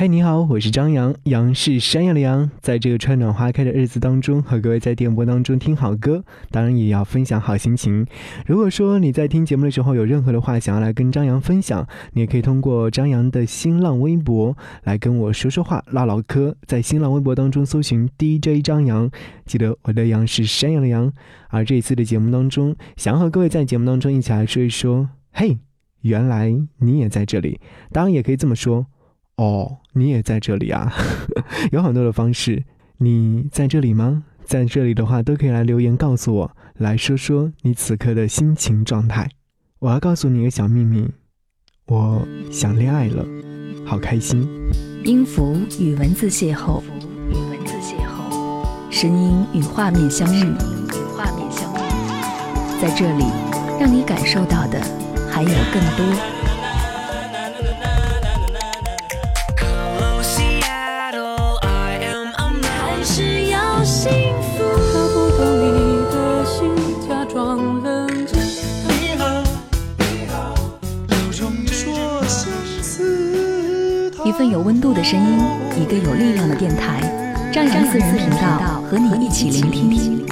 嗨，你好，我是张扬，杨是山羊的羊。在这个春暖花开的日子当中，和各位在电波当中听好歌，当然也要分享好心情。如果说你在听节目的时候有任何的话想要来跟张扬分享，你也可以通过张扬的新浪微博来跟我说说话、唠唠嗑。在新浪微博当中搜寻 DJ 张扬，记得我的羊是山羊的羊。而这一次的节目当中，想要和各位在节目当中一起来说一说，嘿，原来你也在这里。当然也可以这么说。哦，你也在这里啊！有很多的方式，你在这里吗？在这里的话，都可以来留言告诉我，来说说你此刻的心情状态。我要告诉你一个小秘密，我想恋爱了，好开心。音符与文字邂逅，与文字邂逅，声音与画面相遇，与画面相遇，在这里，让你感受到的还有更多。份有温度的声音，一个有力量的电台，张扬私人频道和你一起聆听。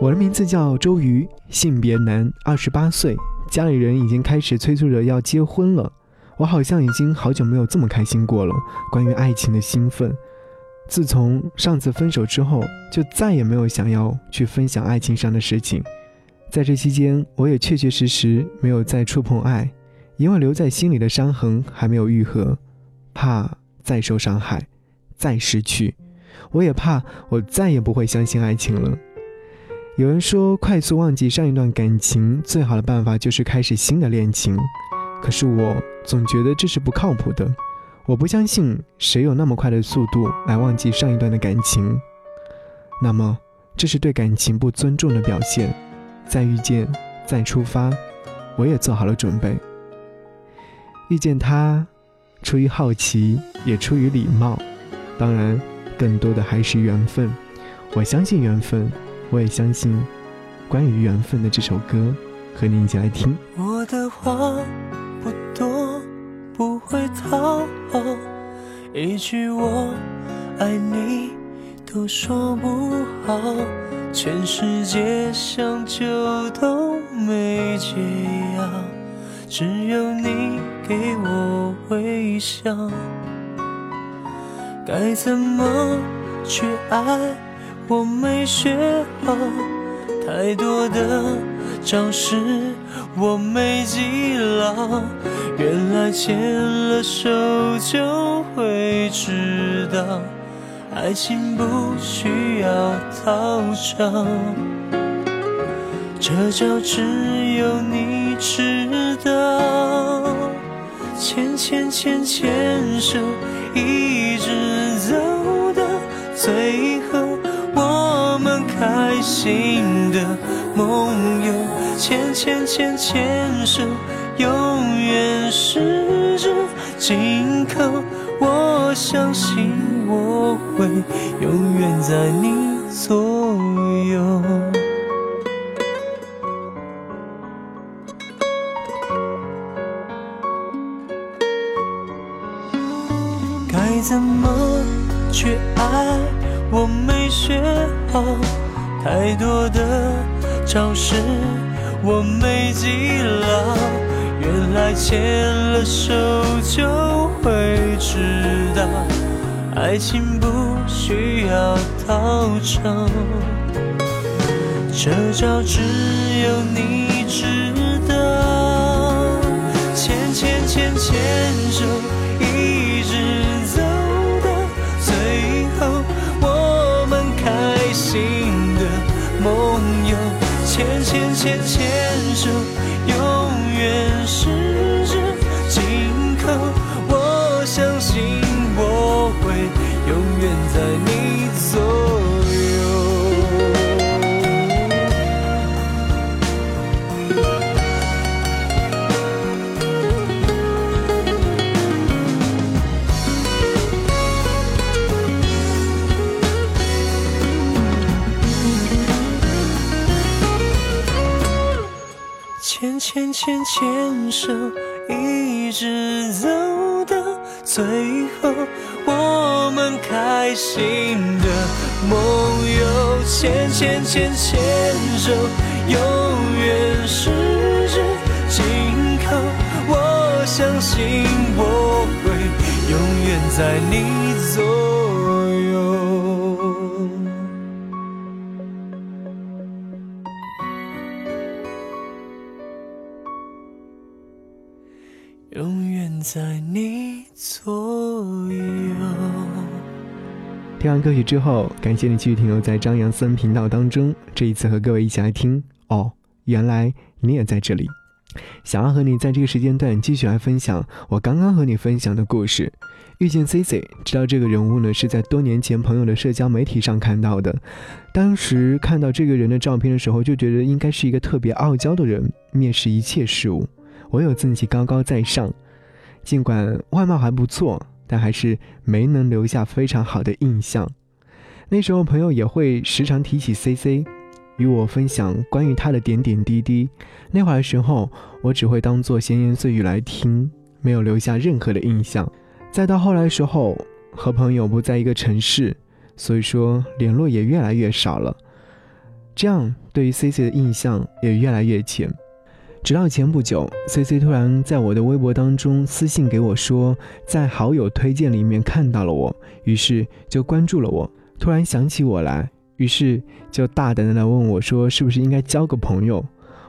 我的名字叫周瑜，性别男，二十八岁，家里人已经开始催促着要结婚了。我好像已经好久没有这么开心过了。关于爱情的兴奋，自从上次分手之后，就再也没有想要去分享爱情上的事情。在这期间，我也确确实实没有再触碰爱。因为留在心里的伤痕还没有愈合，怕再受伤害，再失去，我也怕我再也不会相信爱情了。有人说，快速忘记上一段感情最好的办法就是开始新的恋情，可是我总觉得这是不靠谱的。我不相信谁有那么快的速度来忘记上一段的感情，那么这是对感情不尊重的表现。再遇见，再出发，我也做好了准备。遇见他，出于好奇，也出于礼貌，当然，更多的还是缘分。我相信缘分，我也相信关于缘分的这首歌，和你一起来听。我的话不多，不会讨好，一句我爱你都说不好，全世界想救都没解药。只有你给我微笑，该怎么去爱？我没学好，太多的招式我没记牢。原来牵了手就会知道，爱情不需要讨巧，这招只有你知。的牵牵牵牵手，一直走到最后，我们开心的梦游。牵牵牵牵手，永远十指紧扣。我相信我会永远在你左怎么去爱？我没学好，太多的招式我没记牢。原来牵了手就会知道，爱情不需要讨招，这招只有你知道。牵牵牵牵手，眼前牵牵手，一直走到最后我们开心的梦游，牵牵牵牵手，永远十指紧扣。我相信我会永远在你在你左右。听完歌曲之后，感谢你继续停留在张扬私人频道当中。这一次和各位一起来听哦，原来你也在这里。想要和你在这个时间段继续来分享我刚刚和你分享的故事。遇见 C C，知道这个人物呢是在多年前朋友的社交媒体上看到的。当时看到这个人的照片的时候，就觉得应该是一个特别傲娇的人，蔑视一切事物，唯有自己高高在上。尽管外貌还不错。但还是没能留下非常好的印象。那时候朋友也会时常提起 C C，与我分享关于他的点点滴滴。那会儿的时候，我只会当做闲言碎语来听，没有留下任何的印象。再到后来的时候，和朋友不在一个城市，所以说联络也越来越少了。这样对于 C C 的印象也越来越浅。直到前不久，C C 突然在我的微博当中私信给我说，在好友推荐里面看到了我，于是就关注了我。突然想起我来，于是就大胆的来问我说，是不是应该交个朋友？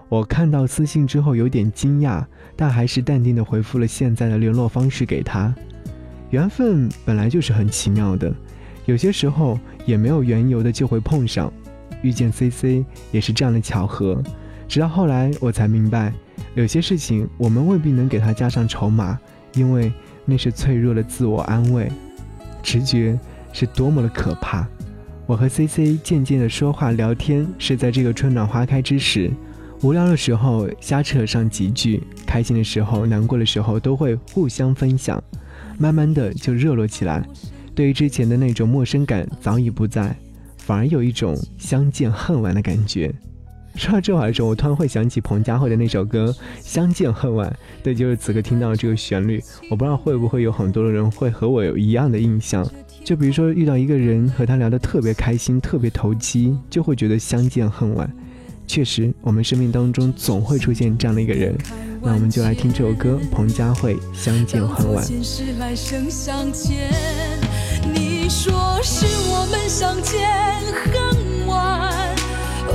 我看到私信之后有点惊讶，但还是淡定的回复了现在的联络方式给他。缘分本来就是很奇妙的，有些时候也没有缘由的就会碰上，遇见 C C 也是这样的巧合。直到后来，我才明白，有些事情我们未必能给他加上筹码，因为那是脆弱的自我安慰。直觉是多么的可怕。我和 C C 渐渐的说话聊天，是在这个春暖花开之时。无聊的时候瞎扯上几句，开心的时候、难过的时候都会互相分享，慢慢的就热络起来。对于之前的那种陌生感早已不在，反而有一种相见恨晚的感觉。说到这话的时候，我突然会想起彭佳慧的那首歌《相见恨晚》。对，就是此刻听到这个旋律，我不知道会不会有很多的人会和我有一样的印象。就比如说遇到一个人和他聊得特别开心、特别投机，就会觉得相见恨晚。确实，我们生命当中总会出现这样的一个人。那我们就来听这首歌，彭佳慧《相见恨晚》。你说是我们相见恨晚，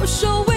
我说。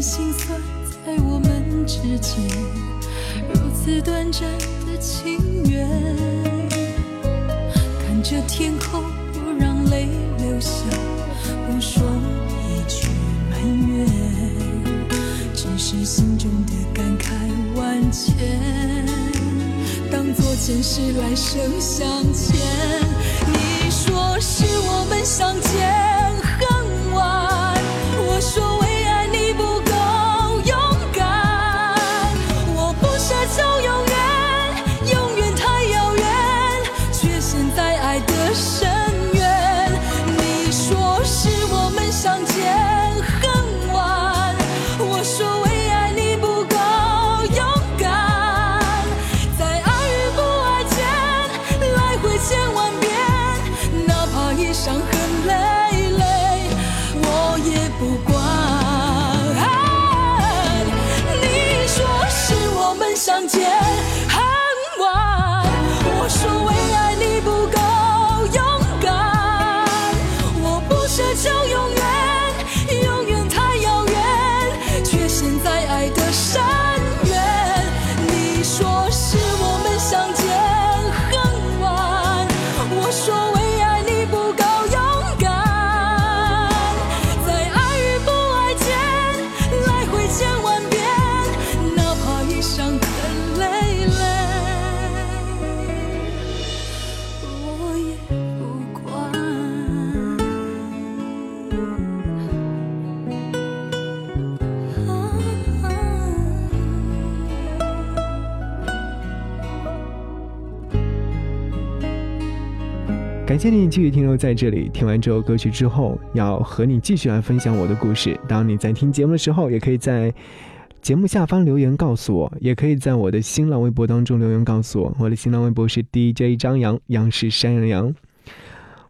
心酸在我们之间如此短暂的情缘。看着天空不让泪流下不说一句埋怨只是心中的感慨万千。当作前世来生相欠你说是我们相见恨晚我说为感谢你继续停留在这里。听完这首歌曲之后，要和你继续来分享我的故事。当你在听节目的时候，也可以在节目下方留言告诉我，也可以在我的新浪微博当中留言告诉我。我的新浪微博是 DJ 张扬，杨是山羊羊。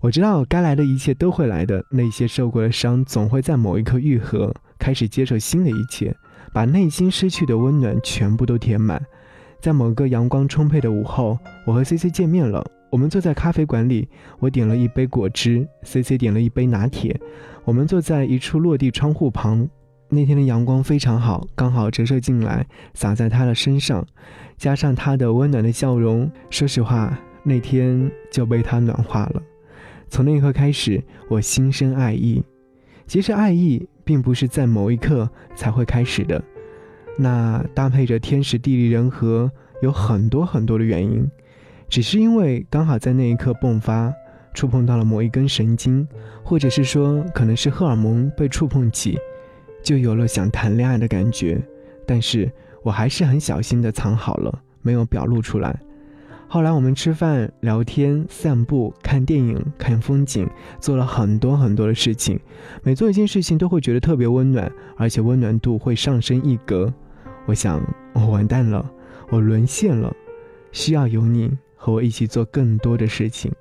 我知道该来的一切都会来的，那些受过的伤总会在某一刻愈合，开始接受新的一切，把内心失去的温暖全部都填满。在某个阳光充沛的午后，我和 C C 见面了。我们坐在咖啡馆里，我点了一杯果汁，C C 点了一杯拿铁。我们坐在一处落地窗户旁，那天的阳光非常好，刚好折射进来，洒在他的身上，加上他的温暖的笑容，说实话，那天就被他暖化了。从那一刻开始，我心生爱意。其实爱意并不是在某一刻才会开始的，那搭配着天时地利人和，有很多很多的原因。只是因为刚好在那一刻迸发，触碰到了某一根神经，或者是说可能是荷尔蒙被触碰起，就有了想谈恋爱的感觉。但是我还是很小心的藏好了，没有表露出来。后来我们吃饭、聊天、散步、看电影、看风景，做了很多很多的事情。每做一件事情都会觉得特别温暖，而且温暖度会上升一格。我想我完蛋了，我沦陷了，需要有你。和我一起做更多的事情。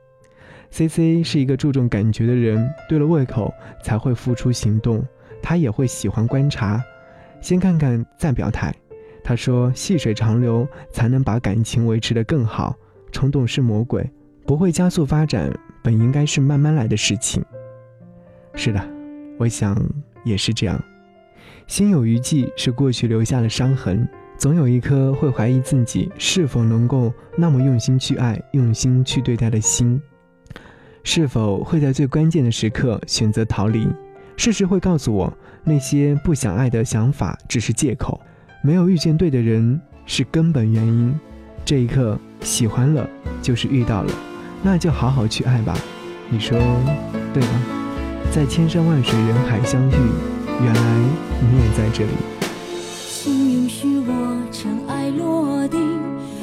C C 是一个注重感觉的人，对了胃口才会付出行动。他也会喜欢观察，先看看再表态。他说：“细水长流才能把感情维持得更好。冲动是魔鬼，不会加速发展，本应该是慢慢来的事情。”是的，我想也是这样。心有余悸是过去留下的伤痕。总有一颗会怀疑自己是否能够那么用心去爱、用心去对待的心，是否会在最关键的时刻选择逃离？事实会告诉我，那些不想爱的想法只是借口，没有遇见对的人是根本原因。这一刻喜欢了，就是遇到了，那就好好去爱吧。你说对吗？在千山万水人海相遇，原来你也在这里。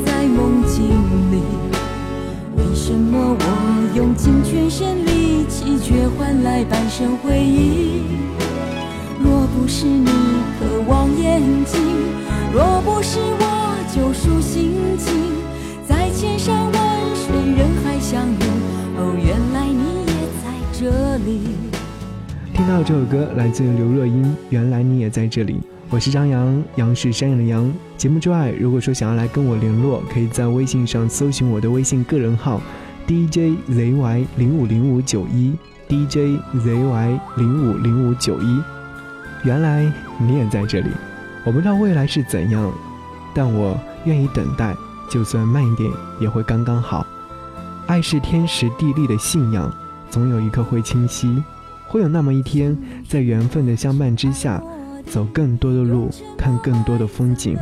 在？什么？我用尽全身力气，却换来半生回忆。若不是你渴望眼睛，若不是我救赎心情，在千山万水人海相遇。哦，原来你也在这里。听到这首歌来自刘若英，《原来你也在这里》。我是张扬，杨是山羊的羊。节目之外，如果说想要来跟我联络，可以在微信上搜寻我的微信个人号。DJZY 零五零五九一，DJZY 零五零五九一，原来你也在这里。我不知道未来是怎样，但我愿意等待，就算慢一点也会刚刚好。爱是天时地利的信仰，总有一刻会清晰，会有那么一天，在缘分的相伴之下，走更多的路，看更多的风景。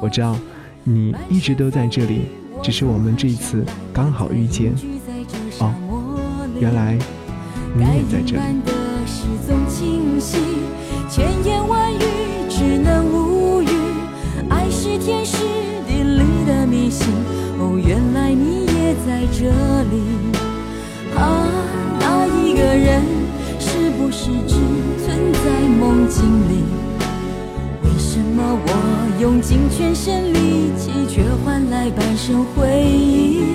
我知道，你一直都在这里。只是我们这一次刚好遇见，原来你也在这里。千言万语只能无语，爱是天时地利的迷信。哦，原来你也在这里。啊，那一个人是不是只存在梦境里？为什么我用尽全身力气，却换来半生回忆？